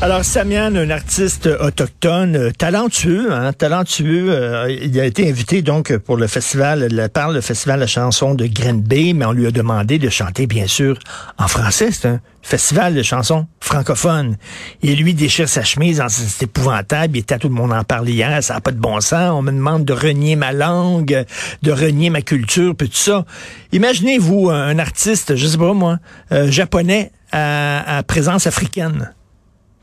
Alors, Samian, un artiste autochtone, euh, talentueux, hein, talentueux. Euh, il a été invité donc pour le festival, le, par le festival de la chanson de Grenby, mais on lui a demandé de chanter, bien sûr, en français. C'est un festival de chansons francophones. Et lui déchire sa chemise, c'est épouvantable. Il était à tout le monde en parler hier, ça n'a pas de bon sens. On me demande de renier ma langue, de renier ma culture, puis tout ça. Imaginez-vous un artiste, je sais pas moi, euh, japonais à présence africaine.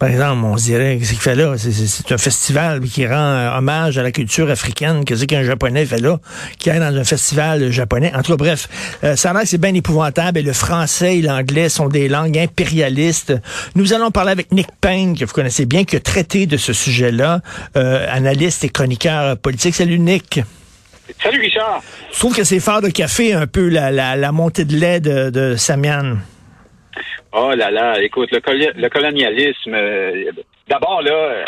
Par exemple, on se dirait, qu'est-ce qu'il fait là? C'est un festival qui rend euh, hommage à la culture africaine. Qu'est-ce qu'un Japonais fait là? Qui est dans un festival japonais. En tout cas, bref, euh, ça a l'air c'est bien épouvantable. Et le français et l'anglais sont des langues impérialistes. Nous allons parler avec Nick Payne, que vous connaissez bien, qui a traité de ce sujet-là, euh, analyste et chroniqueur politique. Salut, Nick. Salut, Richard. Je trouve que c'est fort de café un peu la, la, montée de lait de, de Samian. Oh là là, écoute, le, colonialisme, euh, d'abord là, euh,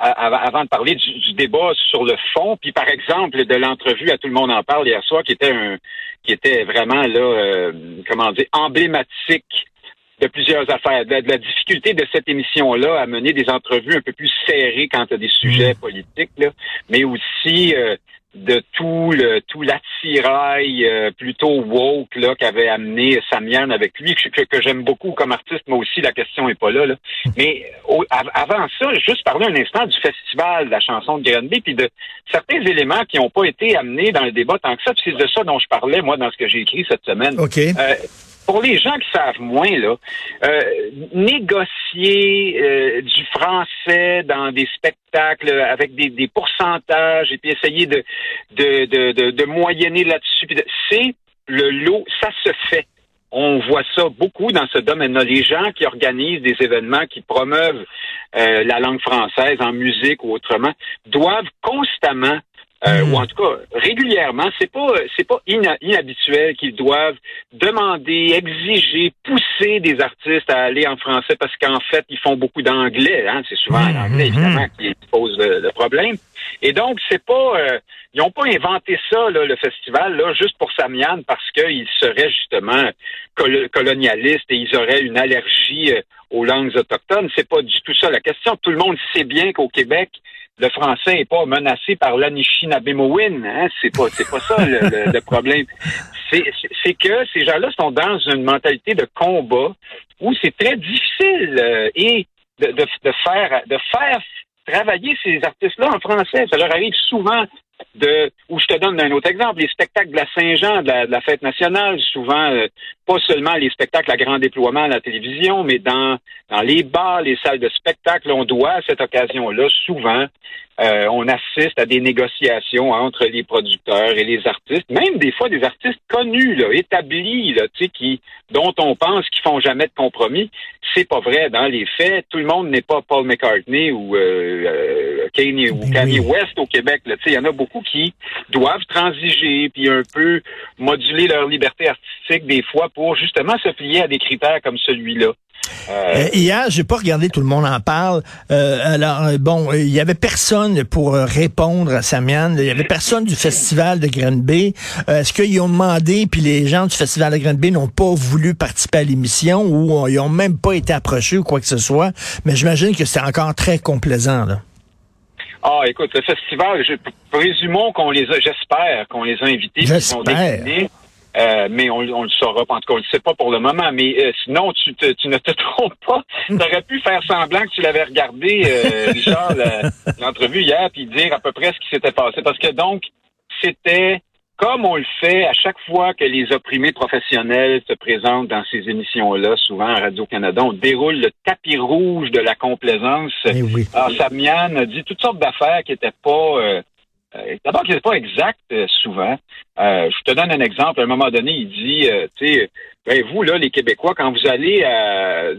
avant de parler du, débat sur le fond, puis par exemple de l'entrevue à tout le monde en parle hier soir, qui était un, qui était vraiment là, euh, comment dire, emblématique de plusieurs affaires, de, la difficulté de cette émission-là à mener des entrevues un peu plus serrées quant à des sujets mmh. politiques, là, mais aussi de tout le tout l'attirail euh, plutôt woke là qu'avait amené Samian avec lui que, que, j'aime beaucoup comme artiste moi aussi la question est pas là, là. mais avant ça juste parler un instant du festival de la chanson de Granby puis de certains éléments qui n'ont pas été amenés dans le débat tant que ça c'est de ça dont je parlais moi dans ce que j'ai écrit cette semaine euh, pour les gens qui savent moins, là, euh, négocier euh, du français dans des spectacles avec des, pourcentages et puis essayer de, de, de, de, moyenner là-dessus, c'est le lot, ça se fait. On voit ça beaucoup dans ce domaine-là. Les gens qui organisent des événements, qui promeuvent euh, la langue française en musique ou autrement, doivent constamment euh, ou en tout cas régulièrement, c'est pas c'est pas inhabituel qu'ils doivent demander, exiger, pousser des artistes à aller en français parce qu'en fait ils font beaucoup d'anglais. Hein, c'est souvent l'anglais hmm, évidemment qui pose le, problème. Et donc c'est pas euh, ils n'ont pas inventé ça là, le festival là juste pour Samian parce qu'ils seraient justement colonialistes et ils auraient une allergie euh, aux langues autochtones. C'est pas du tout ça la question. Tout le monde sait bien qu'au Québec le français n'est pas menacé par l'Anishinabemowin. Hein? C'est pas, c'est pas ça le, problème. C'est, que ces gens-là sont dans une mentalité de combat où c'est très difficile euh, et de, de, de, faire de faire travailler ces artistes-là en français. Ça leur arrive souvent de où je te donne un autre exemple, les spectacles de la Saint-Jean, de la, fête nationale, souvent euh, pas seulement les spectacles à grand déploiement à la télévision, mais dans, dans les bars, les salles de spectacle, on doit à cette occasion-là souvent euh, on assiste à des négociations entre les producteurs et les artistes, même des fois des artistes connus, là, établis, là, qui, dont on pense qu'ils font jamais de compromis. C'est pas vrai dans les faits. Tout le monde n'est pas Paul McCartney ou euh, euh Kanye, ou Kanye West au Québec. Il y en a beaucoup qui doivent transiger puis un peu moduler leur liberté artistique des fois pour justement se plier à des critères comme celui-là. Euh, euh, hier, j'ai pas regardé, tout le monde en parle. Euh, alors, bon, il y avait personne pour répondre à Samian. Il y avait personne du festival de Granby. Est-ce qu'ils ont demandé, puis les gens du festival de Granby n'ont pas voulu participer à l'émission ou ils ont même pas été approchés ou quoi que ce soit? Mais j'imagine que c'est encore très complaisant, là. Ah, écoute, le festival, je, présumons qu'on les a, j'espère qu'on les a invités. J'espère. Euh, mais on, on le saura pas. En tout cas, on le sait pas pour le moment. Mais euh, sinon, tu, te, tu ne te trompes pas. tu aurais pu faire semblant que tu l'avais regardé, euh, Richard, l'entrevue hier, puis dire à peu près ce qui s'était passé. Parce que donc, c'était comme on le fait à chaque fois que les opprimés professionnels se présentent dans ces émissions-là, souvent à Radio-Canada, on déroule le tapis rouge de la complaisance. Eh oui. Alors, Samian a dit toutes sortes d'affaires qui n'étaient pas euh, d'abord, qui n'est pas exact euh, souvent. Euh, je te donne un exemple. À un moment donné, il dit, tu sais, ben, vous, là, les Québécois, quand vous allez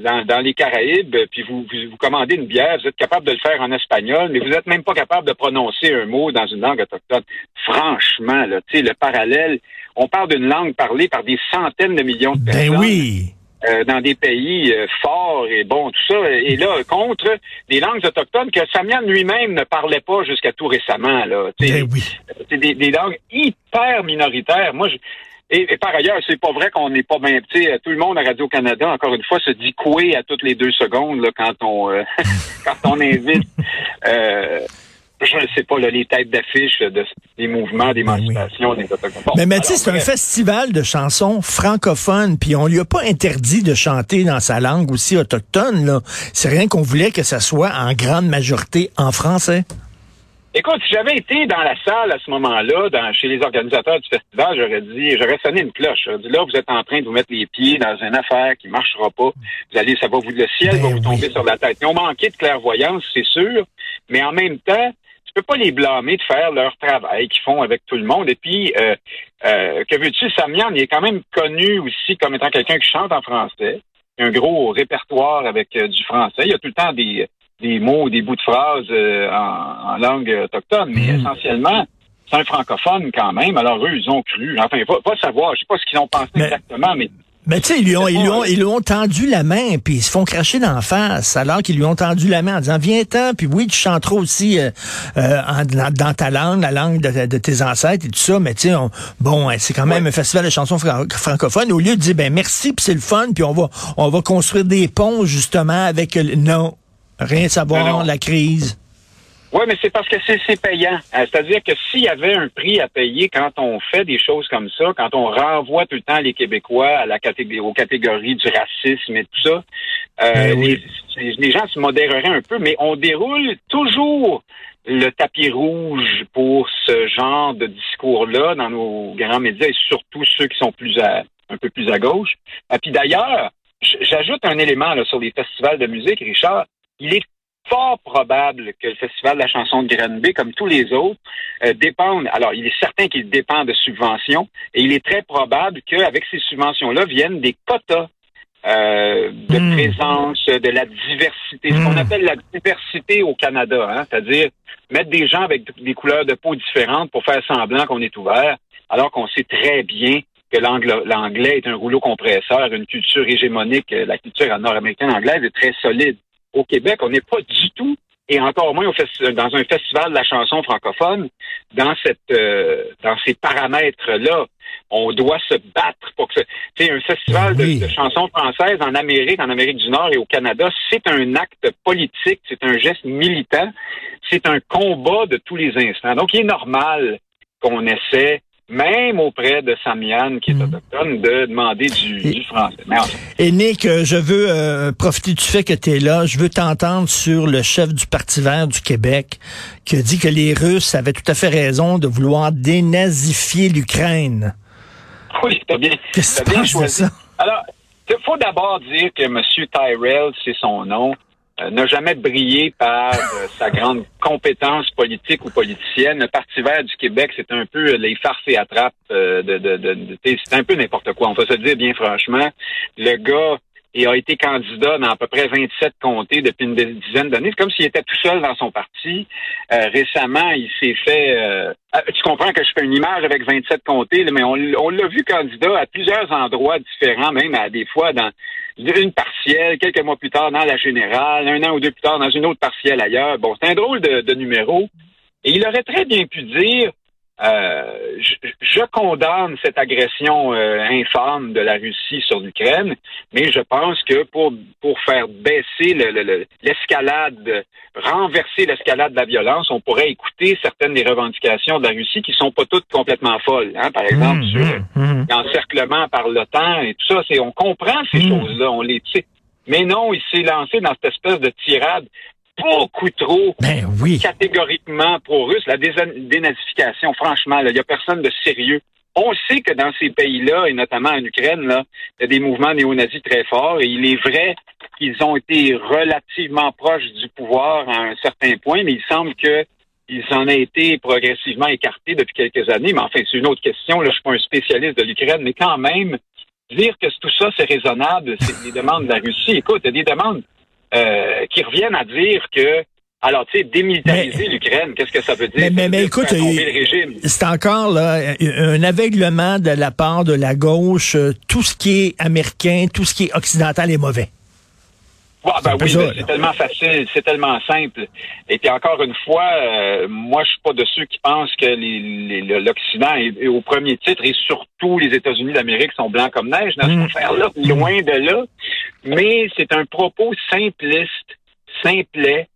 dans, les Caraïbes, puis vous, vous, commandez une bière, vous êtes capable de le faire en espagnol, mais vous n'êtes même pas capable de prononcer un mot dans une langue autochtone. Franchement, là, tu sais, le parallèle, on parle d'une langue parlée par des centaines de millions de ben personnes. Ben oui! Euh, dans des pays euh, forts et bon, tout ça. Et là, contre des langues autochtones que Samian lui-même ne parlait pas jusqu'à tout récemment. Là. Ben oui. C'est des, des langues hyper minoritaires. Moi, je, et, par ailleurs, c'est pas vrai qu'on n'est pas bien. Tout le monde à Radio-Canada, encore une fois, se dit coué à toutes les deux secondes là, quand on euh, quand on invite euh, je ne sais pas, là, les têtes d'affiche de, des mouvements d'émancipation des Autochtones. mais Mathis, c'est un festival de chansons francophones, puis on lui a pas interdit de chanter dans sa langue aussi autochtone. Là. C'est rien qu'on voulait que ça soit en grande majorité en français. Écoute, si j'avais été dans la salle à ce moment-là, dans, chez les organisateurs du festival, j'aurais dit, j'aurais sonné une cloche. J'aurais dit, là, vous êtes en train de vous mettre les pieds dans une affaire qui marchera pas. Vous allez, ça va vous, le ciel va ben vous tomber sur la tête. Ils ont manqué de clairvoyance, c'est sûr, mais en même temps, peux pas les blâmer de faire leur travail qu'ils font avec tout le monde. Et puis, euh, euh, que veux-tu, Samian, il est quand même connu aussi comme étant quelqu'un qui chante en français. Il a un gros répertoire avec euh, du français. Il y a tout le temps des des mots, des bouts de phrases euh, en, langue autochtone, mais hmm. essentiellement, c'est un francophone quand même. Alors eux, ils ont cru. Enfin, pas, pas savoir, je sais pas ce qu'ils ont pensé exactement, mais mais tu sais, ils lui ont, ils lui ont, ils lui ont tendu la main, puis ils se font cracher d'en face, alors qu'ils lui ont tendu la main en disant viens-t'en, puis oui, tu chanteras aussi euh, euh dans, ta langue, la langue de, tes ancêtres et tout ça, mais tu sais, bon, c'est quand même un festival de chansons francophones. Au lieu de dire ben merci, puis c'est le fun, puis on va, on va construire des ponts justement avec le non. Rien savoir, la crise. Oui, mais c'est parce que c'est payant. Euh, c'est-à-dire que s'il y avait un prix à payer quand on fait des choses comme ça, quand on renvoie tout le temps les Québécois à la catégorie, aux catégories du racisme et tout ça, euh, ben les, gens se modéreraient un peu, mais on déroule toujours le tapis rouge pour ce genre de discours-là dans nos grands médias et surtout ceux qui sont plus à, un peu plus à gauche. Et puis d'ailleurs, j'ajoute un élément là, sur les festivals de musique, Richard il est fort probable que le Festival de la chanson de Granby, comme tous les autres, euh, dépendent. Alors, il est certain qu'il dépend de subventions, et il est très probable qu'avec ces subventions-là viennent des quotas euh, de hmm. présence, de la diversité, ce qu'on hmm. appelle la diversité au Canada, hein, c'est-à-dire mettre des gens avec des couleurs de peau différentes pour faire semblant qu'on est ouvert, alors qu'on sait très bien que l'anglais est un rouleau compresseur, une culture hégémonique, la culture nord-américaine anglaise est très solide au Québec, on n'est pas du tout, et encore moins dans un festival de la chanson francophone, dans cette euh, dans ces paramètres-là. On doit se battre pour que c'est un festival de, de, chansons françaises en Amérique, en Amérique du Nord et au Canada. C'est un acte politique, c'est un geste militant, c'est un combat de tous les instants. Donc, il est normal qu'on essaie même auprès de Samian, qui est mm. autochtone, de demander du, français. Et Nick, euh, je veux euh, profiter du fait que tu es là. Je veux t'entendre sur le chef du Parti vert du Québec qui a dit que les Russes avaient tout à fait raison de vouloir dénazifier l'Ukraine. Oui, t'as bien, bien choisi. Ça? Alors, il faut d'abord dire que M. Tyrell, c'est son nom, n'a jamais brillé par euh, sa grande compétence politique ou politicienne. Le Parti vert du Québec, c'est un peu les farces et attrapes euh, de, de, de, de c'est un peu n'importe quoi. On va se dire bien franchement. Le gars il a été candidat dans à peu près 27 comtés depuis une dizaine d'années. C'est comme s'il était tout seul dans son parti. récemment, il s'est fait... tu comprends que je fais une image avec 27 comtés, mais on l'a vu candidat à plusieurs endroits différents, même à des fois dans une partielle, quelques mois plus tard dans la générale, un an ou deux plus tard dans une autre partielle ailleurs. Bon, c'est un drôle de, de numéro. Et il aurait très bien pu dire euh, je, condamne cette agression euh, infâme de la Russie sur l'Ukraine, mais je pense que pour pour faire baisser l'escalade, renverser l'escalade de la violence, on pourrait écouter certaines des revendications de la Russie qui sont pas toutes complètement folles. Hein, par exemple, mmh, sur mmh, mmh. l'encerclement par l'OTAN et tout ça, c'est on comprend ces choses-là, on les sait. Mais non, il s'est lancé dans cette espèce de tirade beaucoup trop ben oui. catégoriquement pro-russe. La dénazification, franchement, il n'y a personne de sérieux. On sait que dans ces pays-là, et notamment en Ukraine, il y a des mouvements néo-nazis très forts, et il est vrai qu'ils ont été relativement proches du pouvoir à un certain point, mais il semble que ils en ont été progressivement écartés depuis quelques années. Mais enfin, c'est une autre question. Là, je suis pas un spécialiste de l'Ukraine, mais quand même, dire que tout ça, c'est raisonnable, c'est des demandes de la Russie. Écoute, il y a des demandes euh, qui reviennent à dire que Alors, tu sais, démilitariser l'Ukraine, qu'est-ce que ça veut dire? Mais, mais, écoute, c'est encore là un aveuglement de la part de la gauche. Tout ce qui est américain, tout ce qui est occidental est mauvais. Ben oui, c'est tellement facile, c'est tellement simple. Et puis encore une fois, euh, moi je suis pas de ceux qui pensent que l'Occident est, au premier titre et surtout les États-Unis d'Amérique sont blancs comme neige dans cette mm. affaire-là, loin de là. Mais c'est un propos simpliste, simplet,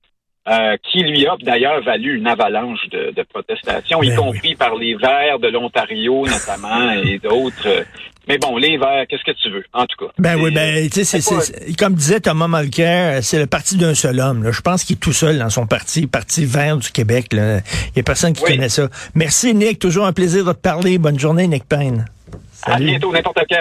euh, qui lui a d'ailleurs valu une avalanche de, protestations, y ben compris par les Verts de l'Ontario notamment et d'autres. Mais bon, les Verts, qu'est-ce que tu veux, en tout cas. Ben oui, ben, tu sais, c'est, comme disait Thomas Mulcair, c'est le parti d'un seul homme. Là. Je pense qu'il est tout seul dans son parti, Parti Vert du Québec. Il n'y a personne qui connaît ça. Merci, Nick. Toujours un plaisir de te parler. Bonne journée, Nick Payne. À bientôt, n'importe quand.